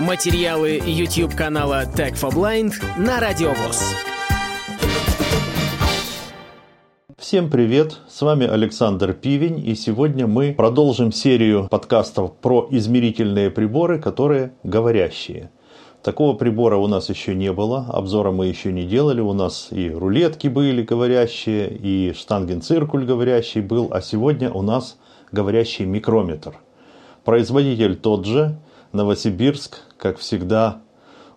Материалы YouTube канала Tech for Blind на Радиовоз. Всем привет! С вами Александр Пивень, и сегодня мы продолжим серию подкастов про измерительные приборы, которые говорящие. Такого прибора у нас еще не было, обзора мы еще не делали. У нас и рулетки были говорящие, и штангенциркуль говорящий был, а сегодня у нас говорящий микрометр. Производитель тот же, Новосибирск, как всегда,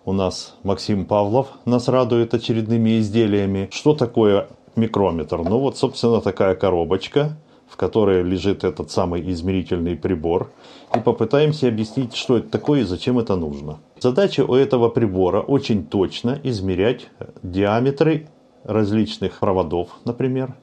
у нас Максим Павлов нас радует очередными изделиями. Что такое микрометр? Ну вот, собственно, такая коробочка, в которой лежит этот самый измерительный прибор. И попытаемся объяснить, что это такое и зачем это нужно. Задача у этого прибора очень точно измерять диаметры различных проводов, например.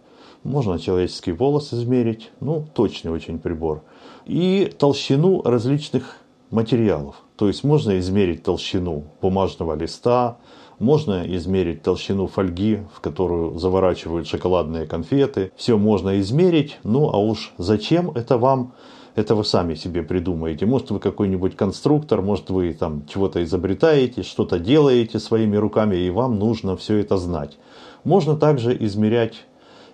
Можно человеческий волос измерить, ну, точный очень прибор. И толщину различных материалов. То есть можно измерить толщину бумажного листа, можно измерить толщину фольги, в которую заворачивают шоколадные конфеты. Все можно измерить, ну а уж зачем это вам, это вы сами себе придумаете. Может вы какой-нибудь конструктор, может вы там чего-то изобретаете, что-то делаете своими руками, и вам нужно все это знать. Можно также измерять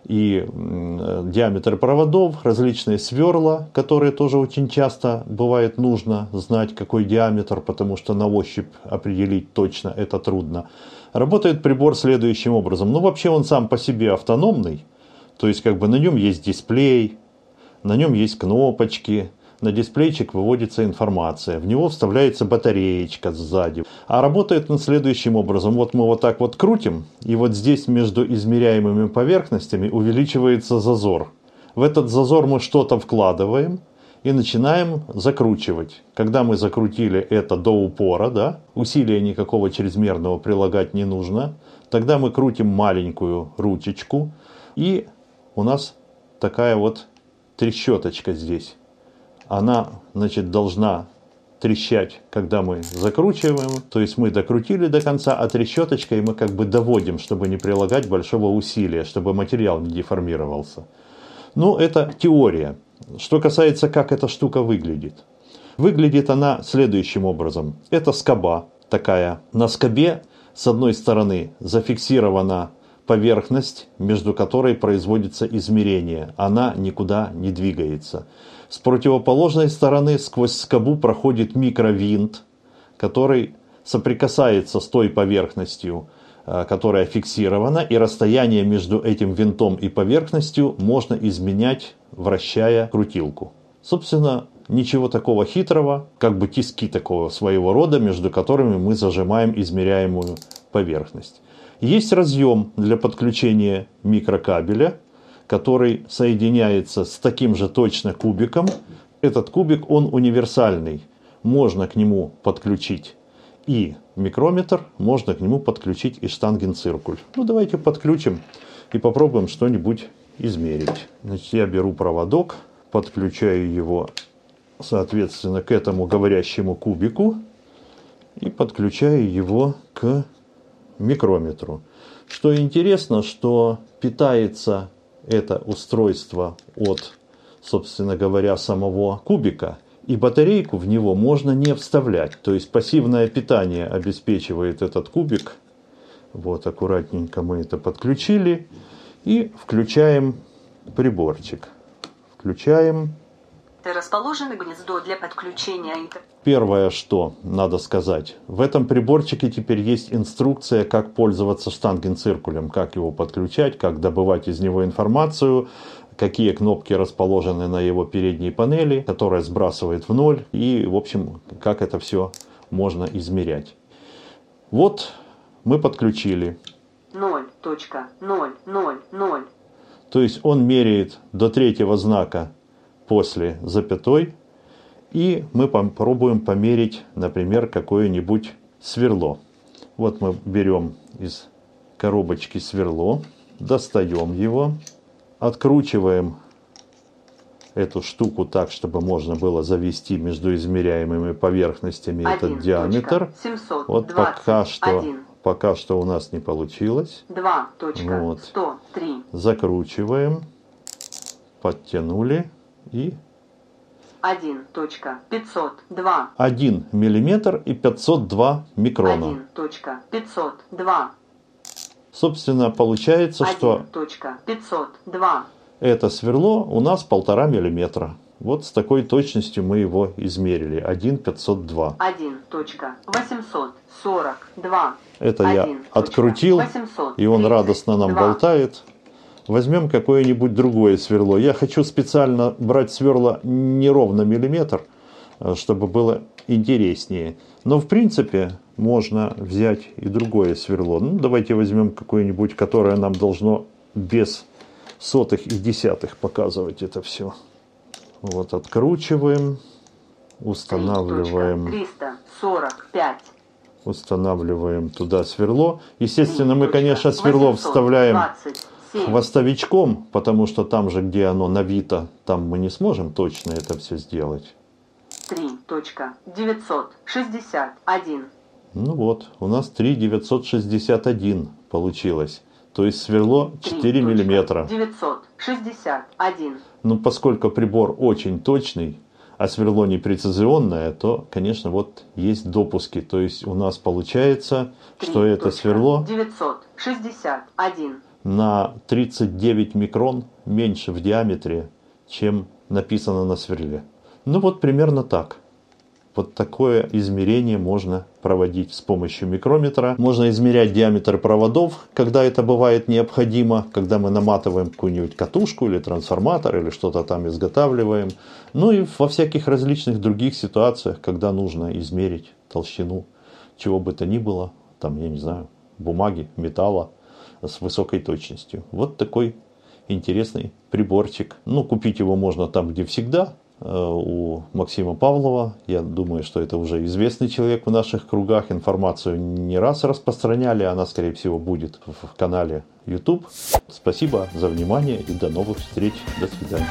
и диаметр проводов, различные сверла, которые тоже очень часто бывает нужно знать, какой диаметр, потому что на ощупь определить точно это трудно. Работает прибор следующим образом. Ну, вообще он сам по себе автономный, то есть как бы на нем есть дисплей, на нем есть кнопочки, на дисплейчик выводится информация, в него вставляется батареечка сзади. А работает он следующим образом. Вот мы вот так вот крутим, и вот здесь между измеряемыми поверхностями увеличивается зазор. В этот зазор мы что-то вкладываем и начинаем закручивать. Когда мы закрутили это до упора, да, усилия никакого чрезмерного прилагать не нужно, тогда мы крутим маленькую ручечку, и у нас такая вот трещоточка здесь она значит, должна трещать, когда мы закручиваем. То есть мы докрутили до конца, а трещоточкой мы как бы доводим, чтобы не прилагать большого усилия, чтобы материал не деформировался. Ну, это теория. Что касается, как эта штука выглядит. Выглядит она следующим образом. Это скоба такая. На скобе с одной стороны зафиксирована поверхность, между которой производится измерение. Она никуда не двигается. С противоположной стороны сквозь скобу проходит микровинт, который соприкасается с той поверхностью, э, которая фиксирована, и расстояние между этим винтом и поверхностью можно изменять, вращая крутилку. Собственно, ничего такого хитрого, как бы тиски такого своего рода, между которыми мы зажимаем измеряемую поверхность. Есть разъем для подключения микрокабеля – который соединяется с таким же точно кубиком. Этот кубик, он универсальный. Можно к нему подключить и микрометр, можно к нему подключить и штангенциркуль. Ну, давайте подключим и попробуем что-нибудь измерить. Значит, я беру проводок, подключаю его, соответственно, к этому говорящему кубику и подключаю его к микрометру. Что интересно, что питается это устройство от, собственно говоря, самого кубика. И батарейку в него можно не вставлять. То есть пассивное питание обеспечивает этот кубик. Вот аккуратненько мы это подключили. И включаем приборчик. Включаем расположено гнездо для подключения. Первое, что надо сказать, в этом приборчике теперь есть инструкция, как пользоваться штангенциркулем, как его подключать, как добывать из него информацию, какие кнопки расположены на его передней панели, которая сбрасывает в ноль, и, в общем, как это все можно измерять. Вот мы подключили. 0.000. То есть он меряет до третьего знака после запятой, и мы попробуем померить, например, какое-нибудь сверло. Вот мы берем из коробочки сверло, достаем его, откручиваем эту штуку так, чтобы можно было завести между измеряемыми поверхностями 1. этот диаметр. 721. Вот пока что, пока что у нас не получилось. 2.103. Вот. Закручиваем, подтянули и 1.502. 1 мм и 502 микрона. 1.502. Собственно, получается, что 1.502. это сверло у нас полтора миллиметра. Вот с такой точностью мы его измерили. 1,502. 1.842. Это я открутил, и он радостно нам болтает. Возьмем какое-нибудь другое сверло. Я хочу специально брать сверло не ровно миллиметр, э, чтобы было интереснее. Но в принципе можно взять и другое сверло. Ну, давайте возьмем какое-нибудь, которое нам должно без сотых и десятых показывать это все. Вот откручиваем, устанавливаем. 345. Устанавливаем туда сверло. Естественно, мы, конечно, сверло вставляем хвостовичком, потому что там же, где оно навито, там мы не сможем точно это все сделать. 3.961. Ну вот, у нас 3,961 получилось. То есть сверло 4 миллиметра. 961. Ну, поскольку прибор очень точный, а сверло непрецизионное, то, конечно, вот есть допуски. То есть у нас получается, что это сверло 961. На 39 микрон меньше в диаметре, чем написано на сверле. Ну вот примерно так. Вот такое измерение можно проводить с помощью микрометра. Можно измерять диаметр проводов, когда это бывает необходимо, когда мы наматываем какую-нибудь катушку или трансформатор или что-то там изготавливаем. Ну и во всяких различных других ситуациях, когда нужно измерить толщину чего бы то ни было, там, я не знаю, бумаги, металла с высокой точностью. Вот такой интересный приборчик. Ну, купить его можно там, где всегда, Э, у Максима Павлова. Я думаю, что это уже известный человек в наших кругах. Информацию не раз распространяли. Она, скорее всего, будет в канале YouTube. Спасибо за внимание и до новых встреч. До свидания.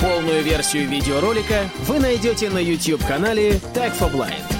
Полную версию видеоролика вы найдете на YouTube-канале Tag for Blind.